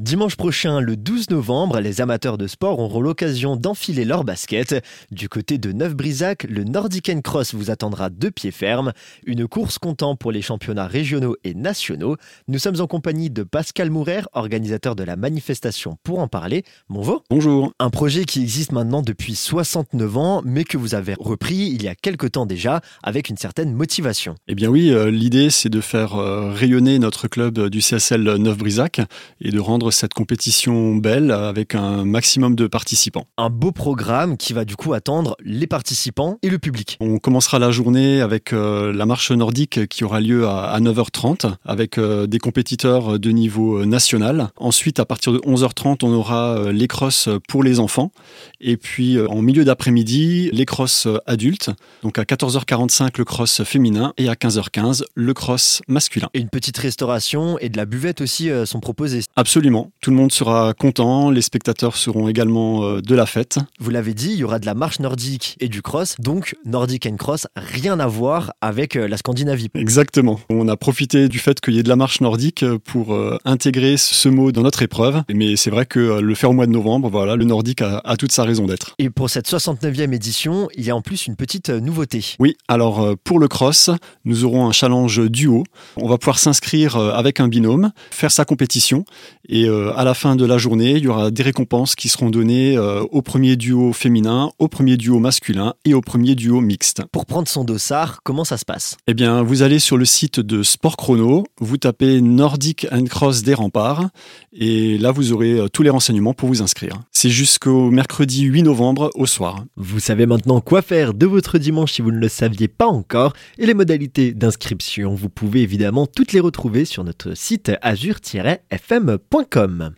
Dimanche prochain, le 12 novembre, les amateurs de sport auront l'occasion d'enfiler leur basket. Du côté de Neuf-Brisac, le Nordic Cross vous attendra de pied ferme. Une course comptant pour les championnats régionaux et nationaux. Nous sommes en compagnie de Pascal Mourer, organisateur de la manifestation pour en parler. Bonjour. Bonjour. Un projet qui existe maintenant depuis 69 ans, mais que vous avez repris il y a quelque temps déjà avec une certaine motivation. Eh bien oui, euh, l'idée c'est de faire euh, rayonner notre club du CSL Neuf-Brisac et de rendre cette compétition belle avec un maximum de participants. Un beau programme qui va du coup attendre les participants et le public. On commencera la journée avec euh, la marche nordique qui aura lieu à, 9h30 avec euh, des compétiteurs de niveau national. Ensuite, à partir de 11h30, on aura euh, les crosses pour les enfants. Et puis en milieu d'après-midi, les crosses adultes. Donc à 14h45, le cross féminin et à 15h15, le cross masculin. Et une petite restauration et de la buvette aussi sont proposées. Absolument. Tout le monde sera content, les spectateurs seront également euh, de la fête. Vous l'avez dit, il y aura de la marche nordique et du cross, donc Nordic and Cross, rien à voir avec euh, la Scandinavie. Exactement. On a profité du fait qu'il y ait de la marche nordique pour euh, intégrer ce mot dans notre épreuve, mais c'est vrai que le faire au mois de novembre, voilà, le nordique a, a toute sa raison d'être. Et pour cette 69e édition, il y a en plus une petite nouveauté. Oui, alors pour le cross, nous aurons un challenge duo. On va pouvoir s'inscrire avec un binôme, faire sa compétition et euh, à la fin de la journée, il y aura des récompenses qui seront données euh, au premier duo féminin, au premier duo masculin et au premier duo mixte. Pour prendre son dossard, comment ça se passe? Eh bien, vous allez sur le site de Sport Chrono, vous tapez Nordic and Cross des remparts et là vous aurez euh, tous les renseignements pour vous inscrire. C'est jusqu'au mercredi 8 novembre au soir. Vous savez maintenant quoi faire de votre dimanche si vous ne le saviez pas encore et les modalités d'inscription, vous pouvez évidemment toutes les retrouver sur notre site azur-fm.com. kommen